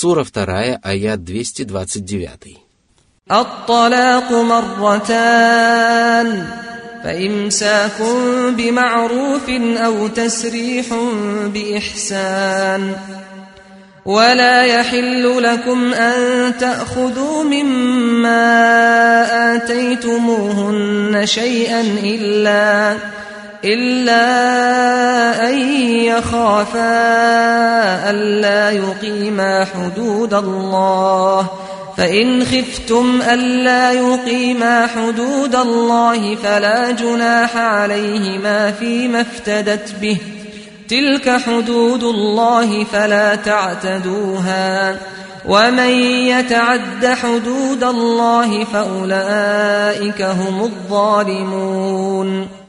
Сура 2, аят 229. الطلاق مرتان فإمساك بمعروف أو تسريح بإحسان ولا يحل لكم أن تأخذوا مما آتيتموهن شيئا إلا إلا أن يخافا ألا يقيما حدود الله. فإن خفتم ألا يقيما حدود الله فلا جناح عليهما فيما افتدت به. تلك حدود الله فلا تعتدوها. ومن يتعد حدود الله فأولئك هم الظالمون.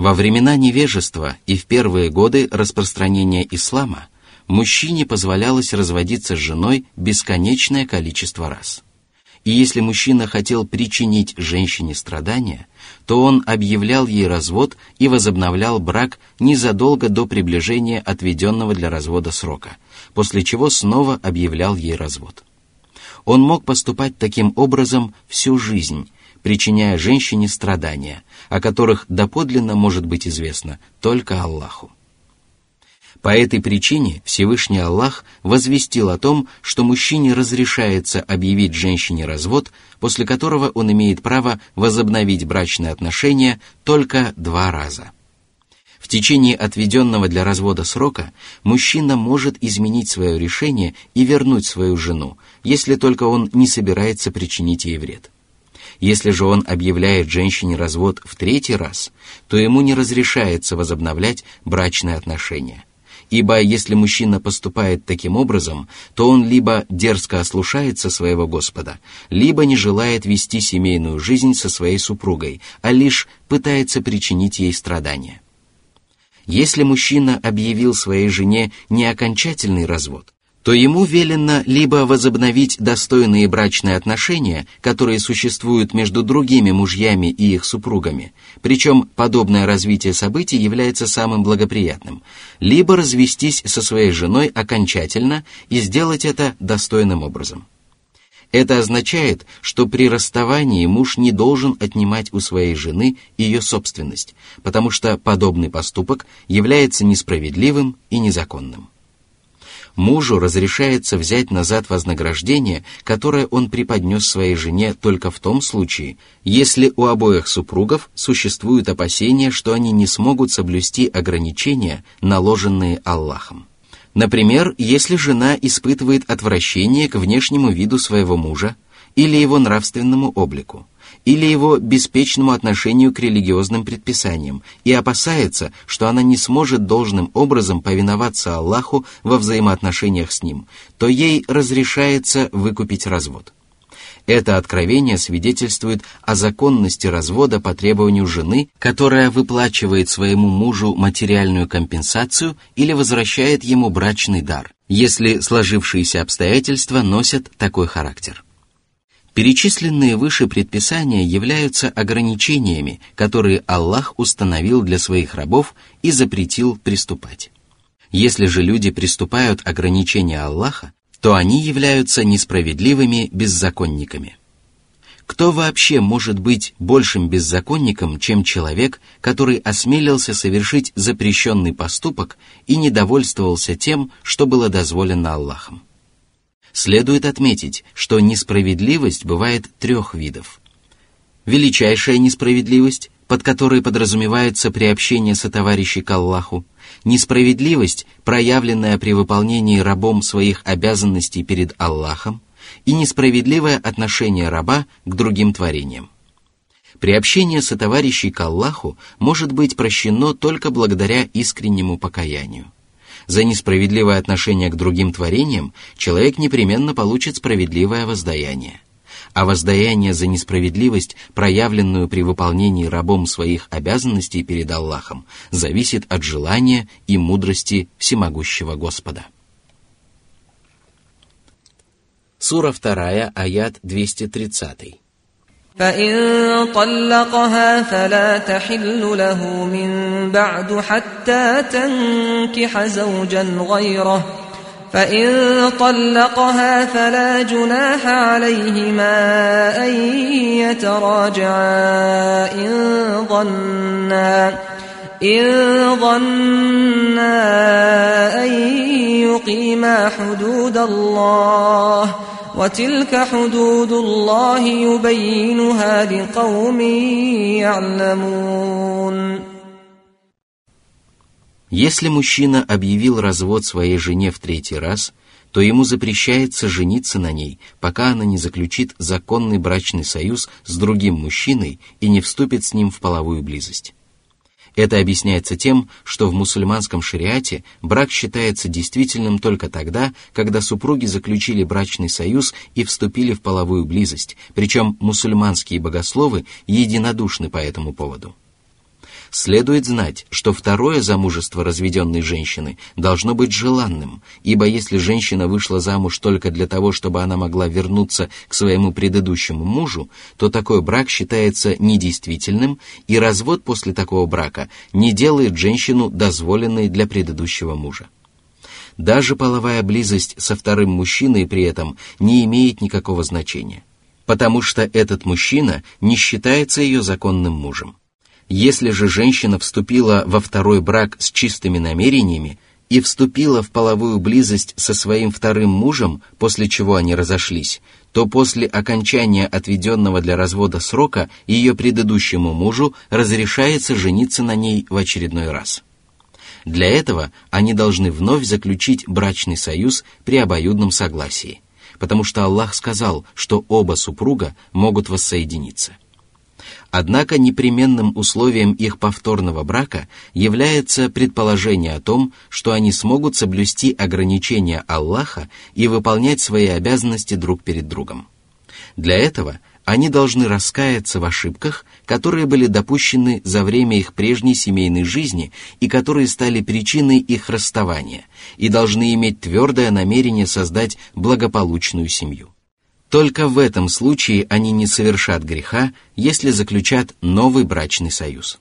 Во времена невежества и в первые годы распространения ислама мужчине позволялось разводиться с женой бесконечное количество раз. И если мужчина хотел причинить женщине страдания, то он объявлял ей развод и возобновлял брак незадолго до приближения отведенного для развода срока, после чего снова объявлял ей развод. Он мог поступать таким образом всю жизнь, причиняя женщине страдания, о которых доподлинно может быть известно только Аллаху. По этой причине Всевышний Аллах возвестил о том, что мужчине разрешается объявить женщине развод, после которого он имеет право возобновить брачные отношения только два раза. В течение отведенного для развода срока мужчина может изменить свое решение и вернуть свою жену, если только он не собирается причинить ей вред. Если же он объявляет женщине развод в третий раз, то ему не разрешается возобновлять брачные отношения. Ибо если мужчина поступает таким образом, то он либо дерзко ослушается своего Господа, либо не желает вести семейную жизнь со своей супругой, а лишь пытается причинить ей страдания. Если мужчина объявил своей жене не окончательный развод, то ему велено либо возобновить достойные брачные отношения, которые существуют между другими мужьями и их супругами, причем подобное развитие событий является самым благоприятным, либо развестись со своей женой окончательно и сделать это достойным образом. Это означает, что при расставании муж не должен отнимать у своей жены ее собственность, потому что подобный поступок является несправедливым и незаконным мужу разрешается взять назад вознаграждение, которое он преподнес своей жене только в том случае, если у обоих супругов существуют опасения, что они не смогут соблюсти ограничения, наложенные Аллахом. Например, если жена испытывает отвращение к внешнему виду своего мужа или его нравственному облику, или его беспечному отношению к религиозным предписаниям и опасается, что она не сможет должным образом повиноваться Аллаху во взаимоотношениях с Ним, то ей разрешается выкупить развод. Это откровение свидетельствует о законности развода по требованию жены, которая выплачивает своему мужу материальную компенсацию или возвращает ему брачный дар, если сложившиеся обстоятельства носят такой характер. Перечисленные выше предписания являются ограничениями, которые Аллах установил для своих рабов и запретил приступать. Если же люди приступают ограничения Аллаха, то они являются несправедливыми беззаконниками. Кто вообще может быть большим беззаконником, чем человек, который осмелился совершить запрещенный поступок и недовольствовался тем, что было дозволено Аллахом? Следует отметить, что несправедливость бывает трех видов. Величайшая несправедливость, под которой подразумевается приобщение сотоварищей к Аллаху, несправедливость, проявленная при выполнении рабом своих обязанностей перед Аллахом, и несправедливое отношение раба к другим творениям. Приобщение сотоварищей к Аллаху может быть прощено только благодаря искреннему покаянию – за несправедливое отношение к другим творениям человек непременно получит справедливое воздаяние. А воздаяние за несправедливость, проявленную при выполнении рабом своих обязанностей перед Аллахом, зависит от желания и мудрости всемогущего Господа. Сура 2, аят 230. فإن طلقها فلا تحل له من بعد حتى تنكح زوجا غيره. فإن طلقها فلا جناح عليهما أن يتراجعا إن ظنا إن ظنا أن يقيما حدود الله. وتلك حدود الله يبينها لقوم يعلمون Если мужчина объявил развод своей жене в третий раз, то ему запрещается жениться на ней, пока она не заключит законный брачный союз с другим мужчиной и не вступит с ним в половую близость. Это объясняется тем, что в мусульманском шариате брак считается действительным только тогда, когда супруги заключили брачный союз и вступили в половую близость, причем мусульманские богословы единодушны по этому поводу. Следует знать, что второе замужество разведенной женщины должно быть желанным, ибо если женщина вышла замуж только для того, чтобы она могла вернуться к своему предыдущему мужу, то такой брак считается недействительным, и развод после такого брака не делает женщину дозволенной для предыдущего мужа. Даже половая близость со вторым мужчиной при этом не имеет никакого значения, потому что этот мужчина не считается ее законным мужем. Если же женщина вступила во второй брак с чистыми намерениями и вступила в половую близость со своим вторым мужем, после чего они разошлись, то после окончания отведенного для развода срока ее предыдущему мужу разрешается жениться на ней в очередной раз. Для этого они должны вновь заключить брачный союз при обоюдном согласии, потому что Аллах сказал, что оба супруга могут воссоединиться – Однако непременным условием их повторного брака является предположение о том, что они смогут соблюсти ограничения Аллаха и выполнять свои обязанности друг перед другом. Для этого они должны раскаяться в ошибках, которые были допущены за время их прежней семейной жизни и которые стали причиной их расставания, и должны иметь твердое намерение создать благополучную семью. Только в этом случае они не совершат греха, если заключат новый брачный союз.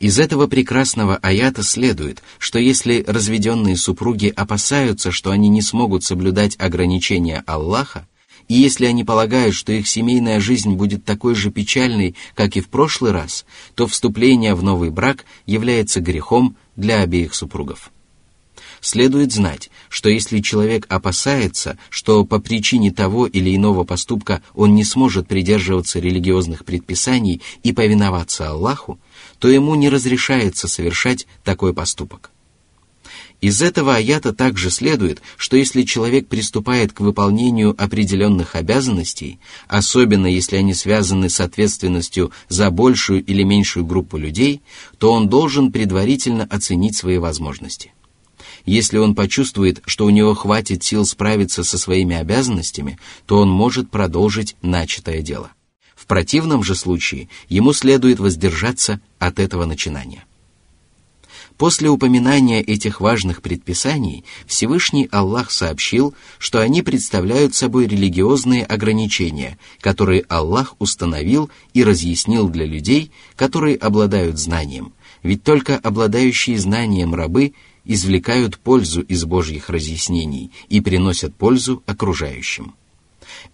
Из этого прекрасного аята следует, что если разведенные супруги опасаются, что они не смогут соблюдать ограничения Аллаха, и если они полагают, что их семейная жизнь будет такой же печальной, как и в прошлый раз, то вступление в новый брак является грехом для обеих супругов следует знать, что если человек опасается, что по причине того или иного поступка он не сможет придерживаться религиозных предписаний и повиноваться Аллаху, то ему не разрешается совершать такой поступок. Из этого аята также следует, что если человек приступает к выполнению определенных обязанностей, особенно если они связаны с ответственностью за большую или меньшую группу людей, то он должен предварительно оценить свои возможности – если он почувствует, что у него хватит сил справиться со своими обязанностями, то он может продолжить начатое дело. В противном же случае ему следует воздержаться от этого начинания. После упоминания этих важных предписаний Всевышний Аллах сообщил, что они представляют собой религиозные ограничения, которые Аллах установил и разъяснил для людей, которые обладают знанием, ведь только обладающие знанием рабы извлекают пользу из Божьих разъяснений и приносят пользу окружающим.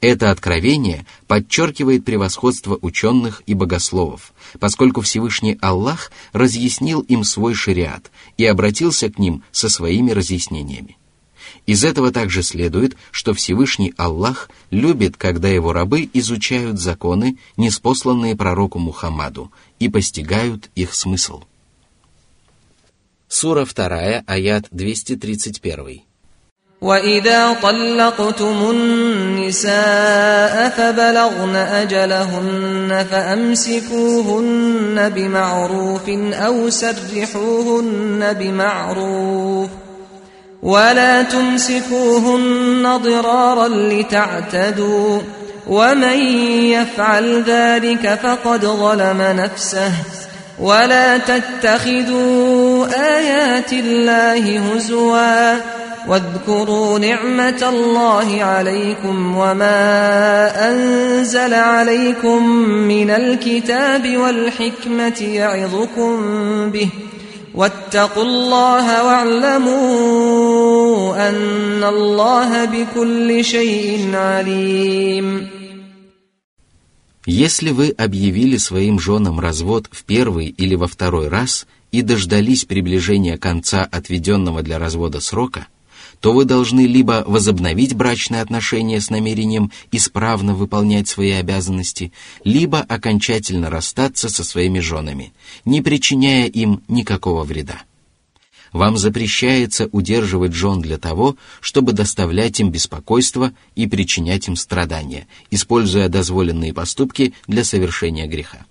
Это откровение подчеркивает превосходство ученых и богословов, поскольку Всевышний Аллах разъяснил им свой шариат и обратился к ним со своими разъяснениями. Из этого также следует, что Всевышний Аллах любит, когда его рабы изучают законы, неспосланные пророку Мухаммаду, и постигают их смысл. Сура 2, аят 231. وإذا طلقتم النساء فبلغن أجلهن فأمسكوهن بمعروف أو سرحوهن بمعروف ولا تمسكوهن ضرارا لتعتدوا ومن يفعل ذلك فقد ظلم نفسه ولا تتخذوا آيات الله هزوا واذكروا نعمة الله عليكم وما أنزل عليكم من الكتاب والحكمة يعظكم به واتقوا الله واعلموا أن الله بكل شيء عليم Если вы объявили своим женам развод в первый или во второй раз и дождались приближения конца отведенного для развода срока, то вы должны либо возобновить брачные отношения с намерением исправно выполнять свои обязанности, либо окончательно расстаться со своими женами, не причиняя им никакого вреда. Вам запрещается удерживать жен для того, чтобы доставлять им беспокойство и причинять им страдания, используя дозволенные поступки для совершения греха.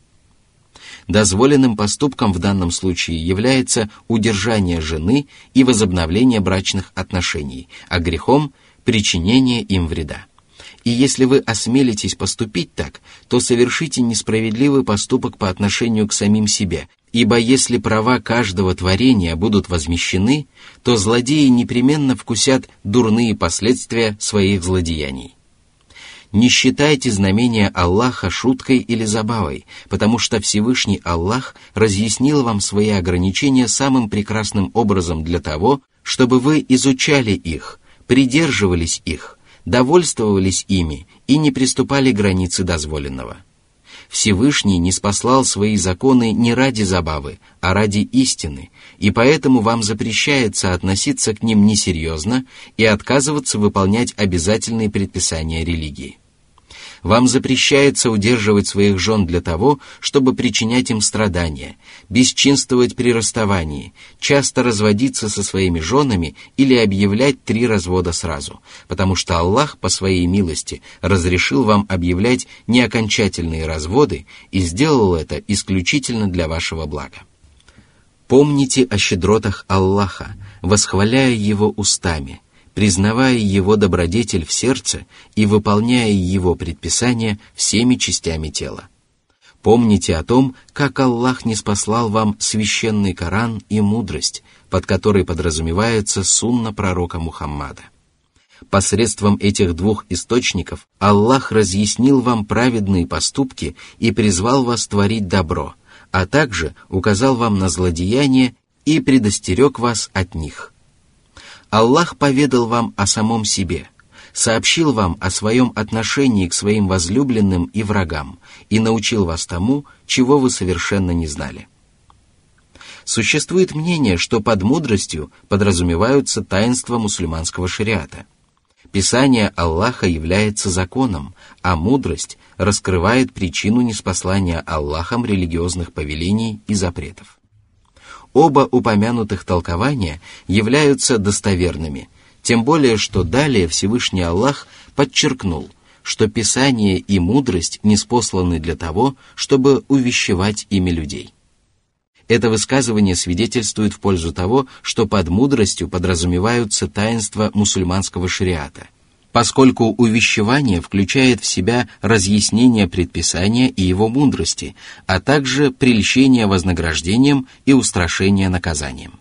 Дозволенным поступком в данном случае является удержание жены и возобновление брачных отношений, а грехом – причинение им вреда. И если вы осмелитесь поступить так, то совершите несправедливый поступок по отношению к самим себе, Ибо если права каждого творения будут возмещены, то злодеи непременно вкусят дурные последствия своих злодеяний. Не считайте знамения Аллаха шуткой или забавой, потому что Всевышний Аллах разъяснил вам свои ограничения самым прекрасным образом для того, чтобы вы изучали их, придерживались их, довольствовались ими и не приступали к границе дозволенного – Всевышний не спаслал свои законы не ради забавы, а ради истины, и поэтому вам запрещается относиться к ним несерьезно и отказываться выполнять обязательные предписания религии. Вам запрещается удерживать своих жен для того, чтобы причинять им страдания, бесчинствовать при расставании, часто разводиться со своими женами или объявлять три развода сразу, потому что Аллах по своей милости разрешил вам объявлять неокончательные разводы и сделал это исключительно для вашего блага. Помните о щедротах Аллаха, восхваляя Его устами – признавая Его добродетель в сердце и выполняя Его предписания всеми частями тела. Помните о том, как Аллах не спаслал вам священный Коран и мудрость, под которой подразумевается сунна пророка Мухаммада. Посредством этих двух источников Аллах разъяснил вам праведные поступки и призвал вас творить добро, а также указал вам на злодеяния и предостерег вас от них – Аллах поведал вам о самом себе, сообщил вам о своем отношении к своим возлюбленным и врагам и научил вас тому, чего вы совершенно не знали. Существует мнение, что под мудростью подразумеваются таинства мусульманского шариата. Писание Аллаха является законом, а мудрость раскрывает причину неспослания Аллахом религиозных повелений и запретов. Оба упомянутых толкования являются достоверными, тем более что далее Всевышний Аллах подчеркнул, что Писание и мудрость не спосланы для того, чтобы увещевать ими людей. Это высказывание свидетельствует в пользу того, что под мудростью подразумеваются таинства мусульманского шариата – поскольку увещевание включает в себя разъяснение предписания и его мудрости, а также прельщение вознаграждением и устрашение наказанием.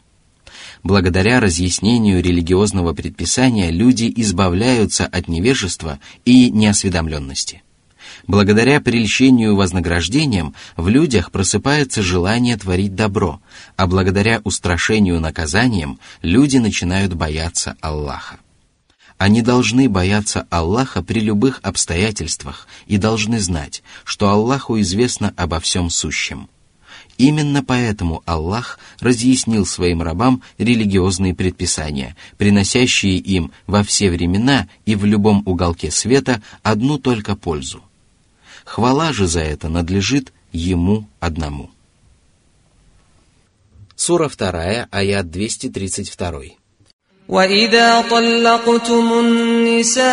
Благодаря разъяснению религиозного предписания люди избавляются от невежества и неосведомленности. Благодаря прельщению вознаграждением в людях просыпается желание творить добро, а благодаря устрашению наказанием люди начинают бояться Аллаха. Они должны бояться Аллаха при любых обстоятельствах и должны знать, что Аллаху известно обо всем сущем. Именно поэтому Аллах разъяснил своим рабам религиозные предписания, приносящие им во все времена и в любом уголке света одну только пользу. Хвала же за это надлежит Ему одному. Сура 2, аят 232. وإذا طلقتم النساء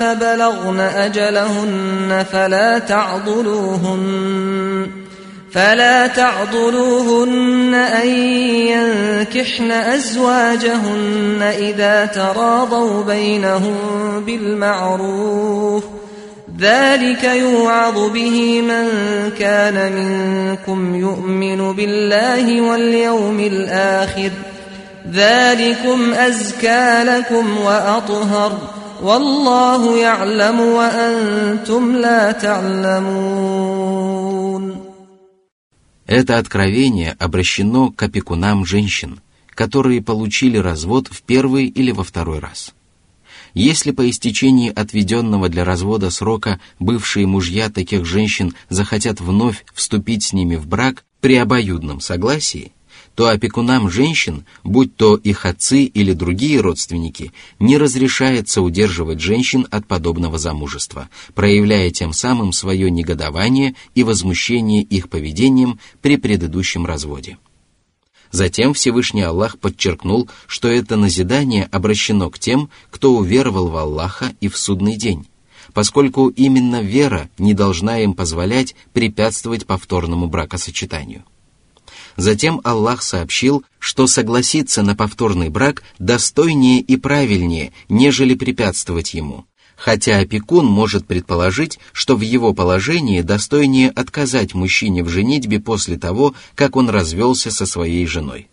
فبلغن أجلهن فلا تعضلوهن فلا تعضلوهن أن ينكحن أزواجهن إذا تراضوا بينهم بالمعروف ذلك يوعظ به من كان منكم يؤمن بالله واليوم الآخر ۖ ذلكم أزكى لكم وأطهر والله يعلم وأنتم لا تعلمون Это откровение обращено к опекунам женщин, которые получили развод в первый или во второй раз. Если по истечении отведенного для развода срока бывшие мужья таких женщин захотят вновь вступить с ними в брак при обоюдном согласии, то опекунам женщин, будь то их отцы или другие родственники, не разрешается удерживать женщин от подобного замужества, проявляя тем самым свое негодование и возмущение их поведением при предыдущем разводе. Затем Всевышний Аллах подчеркнул, что это назидание обращено к тем, кто уверовал в Аллаха и в судный день, поскольку именно вера не должна им позволять препятствовать повторному бракосочетанию. Затем Аллах сообщил, что согласиться на повторный брак достойнее и правильнее, нежели препятствовать ему, хотя опекун может предположить, что в его положении достойнее отказать мужчине в женитьбе после того, как он развелся со своей женой.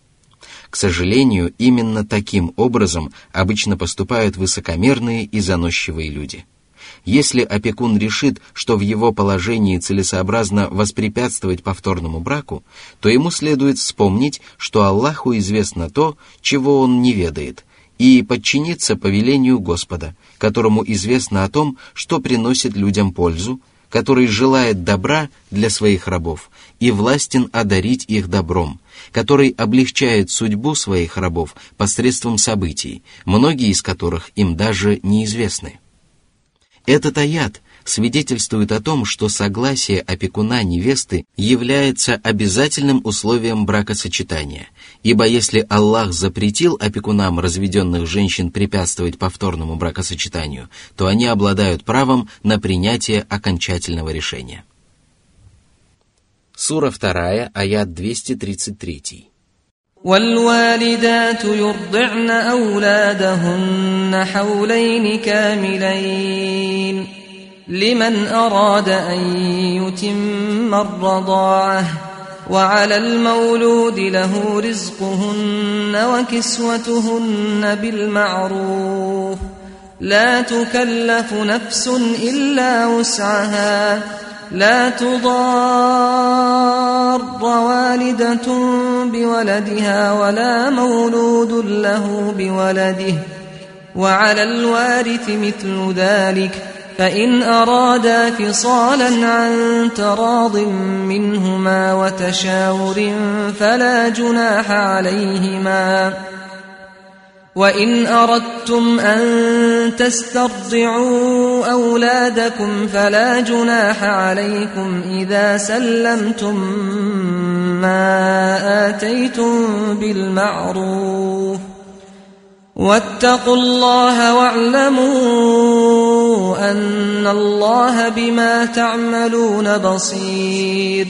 К сожалению, именно таким образом обычно поступают высокомерные и заносчивые люди – если опекун решит, что в его положении целесообразно воспрепятствовать повторному браку, то ему следует вспомнить, что Аллаху известно то, чего он не ведает, и подчиниться повелению Господа, которому известно о том, что приносит людям пользу, который желает добра для своих рабов и властен одарить их добром, который облегчает судьбу своих рабов посредством событий, многие из которых им даже неизвестны. Этот аят свидетельствует о том, что согласие опекуна невесты является обязательным условием бракосочетания, ибо если Аллах запретил опекунам разведенных женщин препятствовать повторному бракосочетанию, то они обладают правом на принятие окончательного решения. Сура 2, аят 233. والوالدات يرضعن أولادهن حولين كاملين لمن أراد أن يتم الرضاعة وعلى المولود له رزقهن وكسوتهن بالمعروف لا تكلف نفس إلا وسعها لا تضار والدة بولدها ولا مولود له بولده. وعلى الوارث مثل ذلك فإن أرادا فصالا عن تراض منهما وتشاور فلا جناح عليهما. وإن أردتم أن تسترضعوا أولادكم فلا جناح عليكم إذا سلمتم ما آتيتم بالمعروف واتقوا الله واعلموا أن الله بما تعملون بصير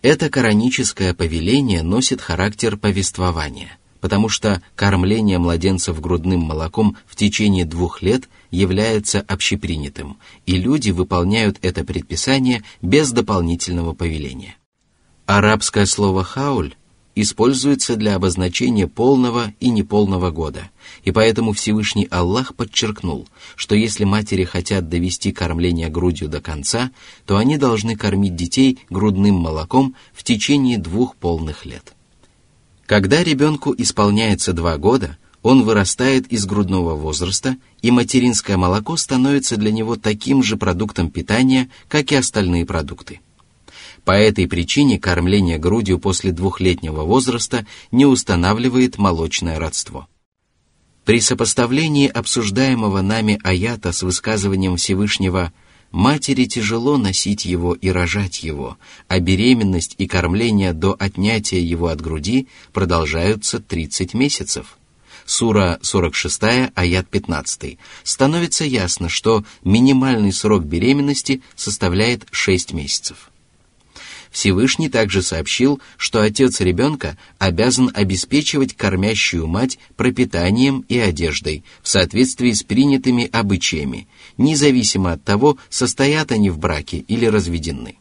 Это кораническое повеление носит характер повествования – потому что кормление младенцев грудным молоком в течение двух лет является общепринятым, и люди выполняют это предписание без дополнительного повеления. Арабское слово «хауль» используется для обозначения полного и неполного года, и поэтому Всевышний Аллах подчеркнул, что если матери хотят довести кормление грудью до конца, то они должны кормить детей грудным молоком в течение двух полных лет. Когда ребенку исполняется два года, он вырастает из грудного возраста, и материнское молоко становится для него таким же продуктом питания, как и остальные продукты. По этой причине кормление грудью после двухлетнего возраста не устанавливает молочное родство. При сопоставлении обсуждаемого нами аята с высказыванием Всевышнего Матери тяжело носить его и рожать его, а беременность и кормление до отнятия его от груди продолжаются 30 месяцев. Сура 46, аят 15. Становится ясно, что минимальный срок беременности составляет 6 месяцев. Всевышний также сообщил, что отец ребенка обязан обеспечивать кормящую мать пропитанием и одеждой в соответствии с принятыми обычаями, независимо от того, состоят они в браке или разведены.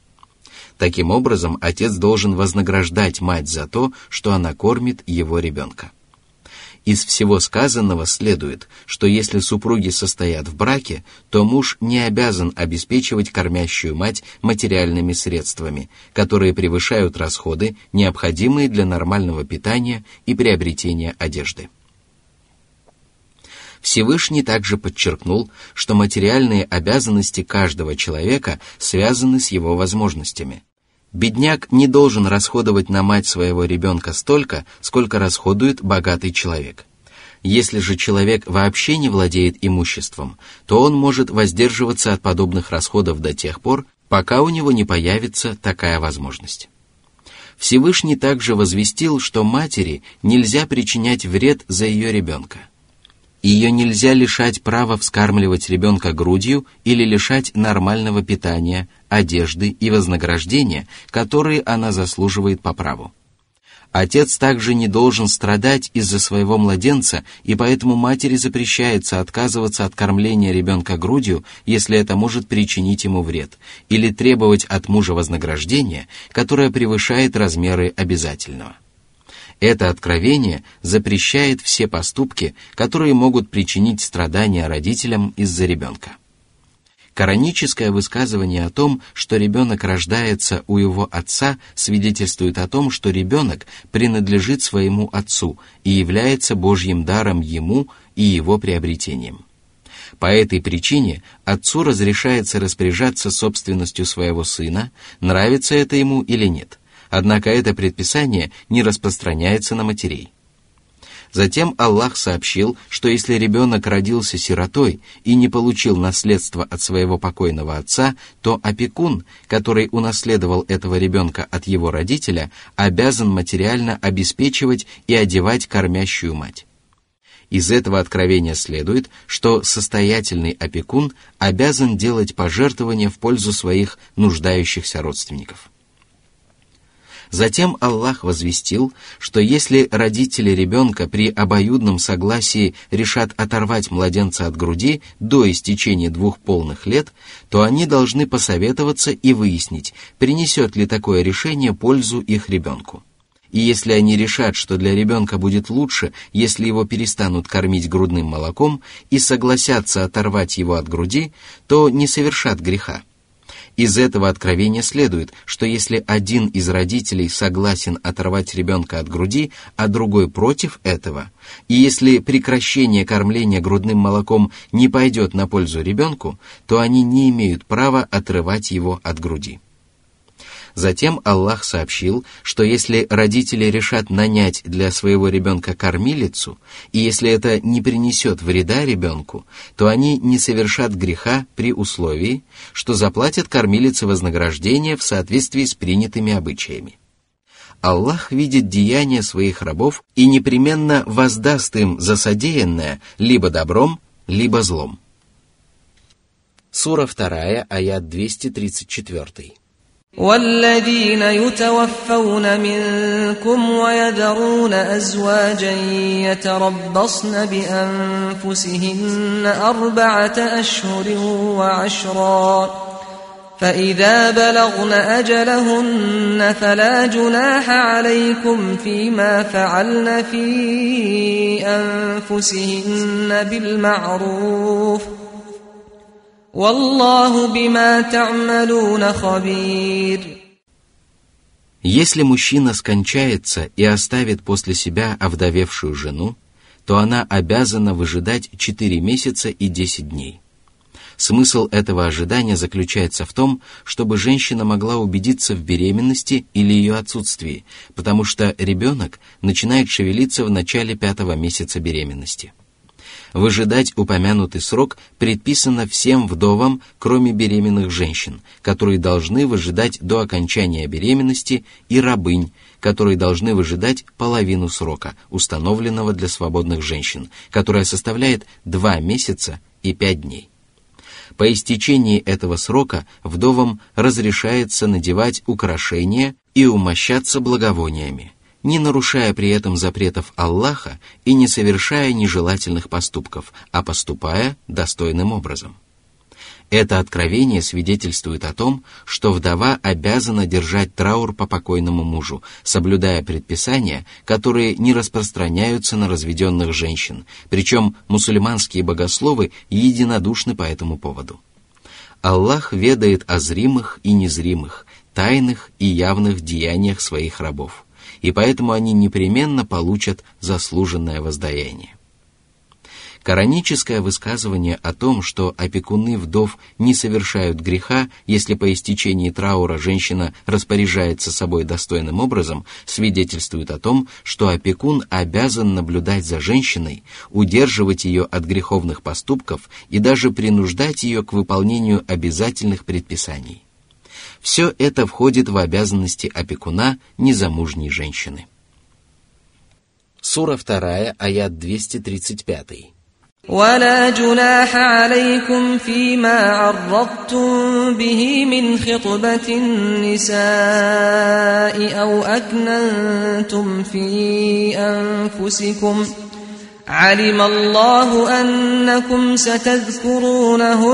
Таким образом, отец должен вознаграждать мать за то, что она кормит его ребенка. Из всего сказанного следует, что если супруги состоят в браке, то муж не обязан обеспечивать кормящую мать материальными средствами, которые превышают расходы, необходимые для нормального питания и приобретения одежды. Всевышний также подчеркнул, что материальные обязанности каждого человека связаны с его возможностями. Бедняк не должен расходовать на мать своего ребенка столько, сколько расходует богатый человек. Если же человек вообще не владеет имуществом, то он может воздерживаться от подобных расходов до тех пор, пока у него не появится такая возможность. Всевышний также возвестил, что матери нельзя причинять вред за ее ребенка – ее нельзя лишать права вскармливать ребенка грудью или лишать нормального питания, одежды и вознаграждения, которые она заслуживает по праву. Отец также не должен страдать из-за своего младенца, и поэтому матери запрещается отказываться от кормления ребенка грудью, если это может причинить ему вред, или требовать от мужа вознаграждения, которое превышает размеры обязательного. Это откровение запрещает все поступки, которые могут причинить страдания родителям из-за ребенка. Кораническое высказывание о том, что ребенок рождается у его отца, свидетельствует о том, что ребенок принадлежит своему отцу и является Божьим даром ему и его приобретением. По этой причине отцу разрешается распоряжаться собственностью своего сына, нравится это ему или нет. Однако это предписание не распространяется на матерей. Затем Аллах сообщил, что если ребенок родился сиротой и не получил наследство от своего покойного отца, то опекун, который унаследовал этого ребенка от его родителя, обязан материально обеспечивать и одевать кормящую мать. Из этого откровения следует, что состоятельный опекун обязан делать пожертвования в пользу своих нуждающихся родственников. Затем Аллах возвестил, что если родители ребенка при обоюдном согласии решат оторвать младенца от груди до истечения двух полных лет, то они должны посоветоваться и выяснить, принесет ли такое решение пользу их ребенку. И если они решат, что для ребенка будет лучше, если его перестанут кормить грудным молоком и согласятся оторвать его от груди, то не совершат греха – из этого откровения следует, что если один из родителей согласен оторвать ребенка от груди, а другой против этого, и если прекращение кормления грудным молоком не пойдет на пользу ребенку, то они не имеют права отрывать его от груди. Затем Аллах сообщил, что если родители решат нанять для своего ребенка кормилицу, и если это не принесет вреда ребенку, то они не совершат греха при условии, что заплатят кормилице вознаграждение в соответствии с принятыми обычаями. Аллах видит деяния своих рабов и непременно воздаст им за содеянное либо добром, либо злом. Сура 2, аят 234. والذين يتوفون منكم ويذرون أزواجا يتربصن بأنفسهن أربعة أشهر وعشرا فإذا بلغن أجلهن فلا جناح عليكم فيما فعلن في أنفسهن بالمعروف ۖ Если мужчина скончается и оставит после себя овдовевшую жену, то она обязана выжидать 4 месяца и 10 дней. Смысл этого ожидания заключается в том, чтобы женщина могла убедиться в беременности или ее отсутствии, потому что ребенок начинает шевелиться в начале пятого месяца беременности – Выжидать упомянутый срок предписано всем вдовам, кроме беременных женщин, которые должны выжидать до окончания беременности, и рабынь, которые должны выжидать половину срока, установленного для свободных женщин, которая составляет 2 месяца и 5 дней. По истечении этого срока вдовам разрешается надевать украшения и умощаться благовониями – не нарушая при этом запретов Аллаха и не совершая нежелательных поступков, а поступая достойным образом. Это откровение свидетельствует о том, что вдова обязана держать траур по покойному мужу, соблюдая предписания, которые не распространяются на разведенных женщин, причем мусульманские богословы единодушны по этому поводу. Аллах ведает о зримых и незримых, тайных и явных деяниях своих рабов, и поэтому они непременно получат заслуженное воздаяние. Кораническое высказывание о том, что опекуны вдов не совершают греха, если по истечении траура женщина распоряжается собой достойным образом, свидетельствует о том, что опекун обязан наблюдать за женщиной, удерживать ее от греховных поступков и даже принуждать ее к выполнению обязательных предписаний Все это входит в обязанности опекуна незамужней женщины. Сура 2, аят 235. ولا جناح عليكم فيما عرضتم به من خطبة النساء أو أكننتم في أنفسكم علم الله أنكم ستذكرونهن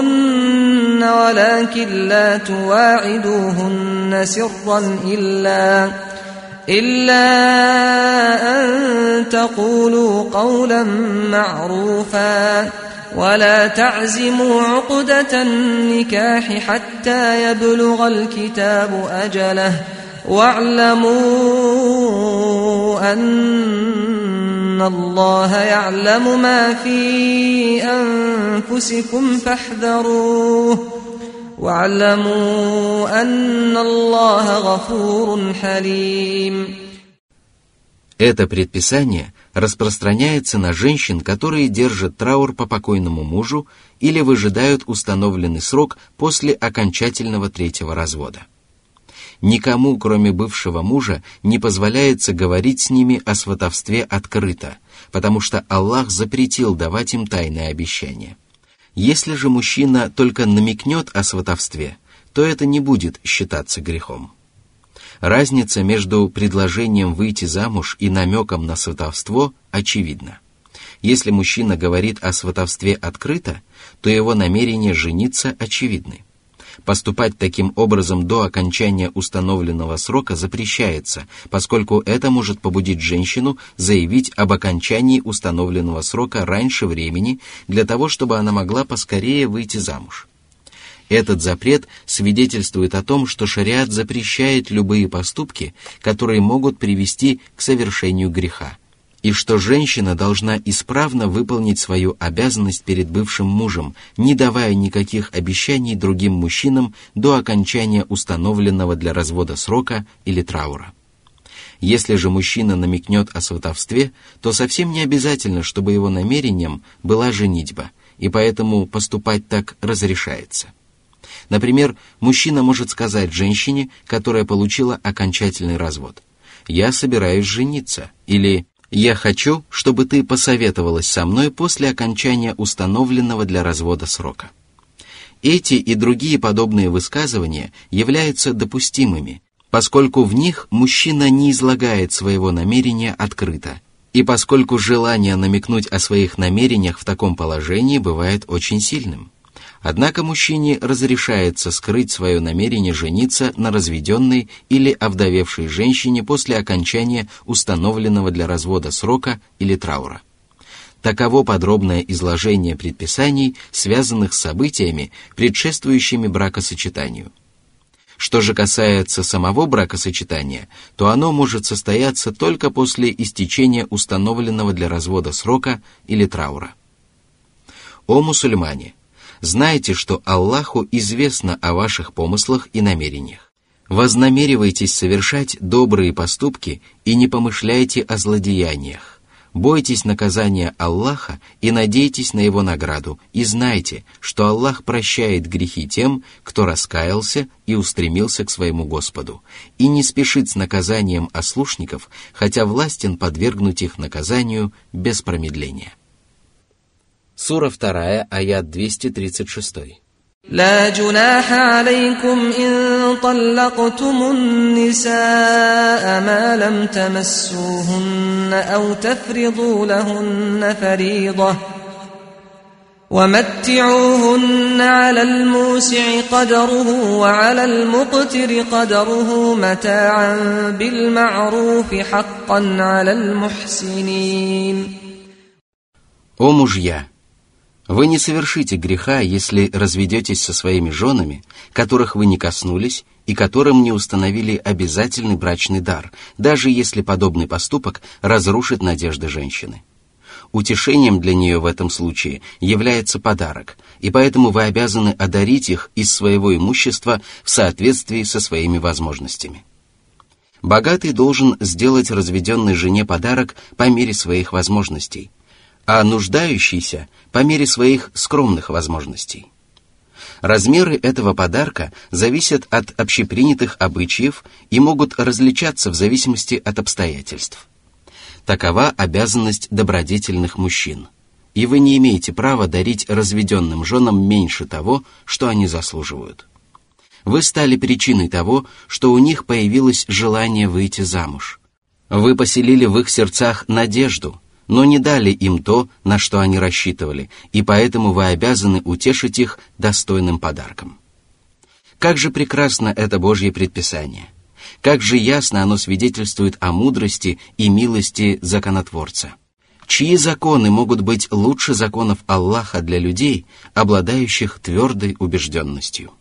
ولكن لا تواعدوهن سرا إلا إلا أن تقولوا قولا معروفا ولا تعزموا عقدة النكاح حتى يبلغ الكتاب أجله واعلموا أن الله يعلم ما في أنفسكم فاحذروه واعلموا أن الله غفور حليم Это предписание распространяется на женщин, которые держат траур по покойному мужу или выжидают установленный срок после окончательного третьего развода. Никому, кроме бывшего мужа, не позволяется говорить с ними о сватовстве открыто, потому что Аллах запретил давать им тайное обещание – если же мужчина только намекнет о сватовстве, то это не будет считаться грехом. Разница между предложением выйти замуж и намеком на сватовство очевидна. Если мужчина говорит о сватовстве открыто, то его намерения жениться очевидны. Поступать таким образом до окончания установленного срока запрещается, поскольку это может побудить женщину заявить об окончании установленного срока раньше времени для того, чтобы она могла поскорее выйти замуж. Этот запрет свидетельствует о том, что шариат запрещает любые поступки, которые могут привести к совершению греха – и что женщина должна исправно выполнить свою обязанность перед бывшим мужем, не давая никаких обещаний другим мужчинам до окончания установленного для развода срока или траура. Если же мужчина намекнет о сватовстве, то совсем не обязательно, чтобы его намерением была женитьба, и поэтому поступать так разрешается. Например, мужчина может сказать женщине, которая получила окончательный развод, «Я собираюсь жениться» или я хочу, чтобы ты посоветовалась со мной после окончания установленного для развода срока. Эти и другие подобные высказывания являются допустимыми, поскольку в них мужчина не излагает своего намерения открыто, и поскольку желание намекнуть о своих намерениях в таком положении бывает очень сильным – Однако мужчине разрешается скрыть свое намерение жениться на разведенной или овдовевшей женщине после окончания установленного для развода срока или траура. Таково подробное изложение предписаний, связанных с событиями, предшествующими бракосочетанию. Что же касается самого бракосочетания, то оно может состояться только после истечения установленного для развода срока или траура. О мусульмане! Знайте, что Аллаху известно о ваших помыслах и намерениях. Вознамеривайтесь совершать добрые поступки и не помышляйте о злодеяниях. Бойтесь наказания Аллаха и надейтесь на его награду, и знайте, что Аллах прощает грехи тем, кто раскаялся и устремился к своему Господу, и не спешит с наказанием ослушников, хотя властен подвергнуть их наказанию без промедления. Сура 2, аят 236. لا جناح عليكم إن طلقتم النساء ما لم تمسوهن أو تفرضوا لهن فريضة ومتعوهن على الموسع قدره وعلى المقتر قدره متاعا بالمعروف حقا على المحسنين О мужья! Вы не совершите греха, если разведетесь со своими женами, которых вы не коснулись и которым не установили обязательный брачный дар, даже если подобный поступок разрушит надежды женщины. Утешением для нее в этом случае является подарок, и поэтому вы обязаны одарить их из своего имущества в соответствии со своими возможностями. Богатый должен сделать разведенной жене подарок по мере своих возможностей, а нуждающийся по мере своих скромных возможностей. Размеры этого подарка зависят от общепринятых обычаев и могут различаться в зависимости от обстоятельств. Такова обязанность добродетельных мужчин. И вы не имеете права дарить разведенным женам меньше того, что они заслуживают. Вы стали причиной того, что у них появилось желание выйти замуж. Вы поселили в их сердцах надежду, но не дали им то, на что они рассчитывали, и поэтому вы обязаны утешить их достойным подарком. Как же прекрасно это Божье предписание – как же ясно оно свидетельствует о мудрости и милости законотворца. Чьи законы могут быть лучше законов Аллаха для людей, обладающих твердой убежденностью?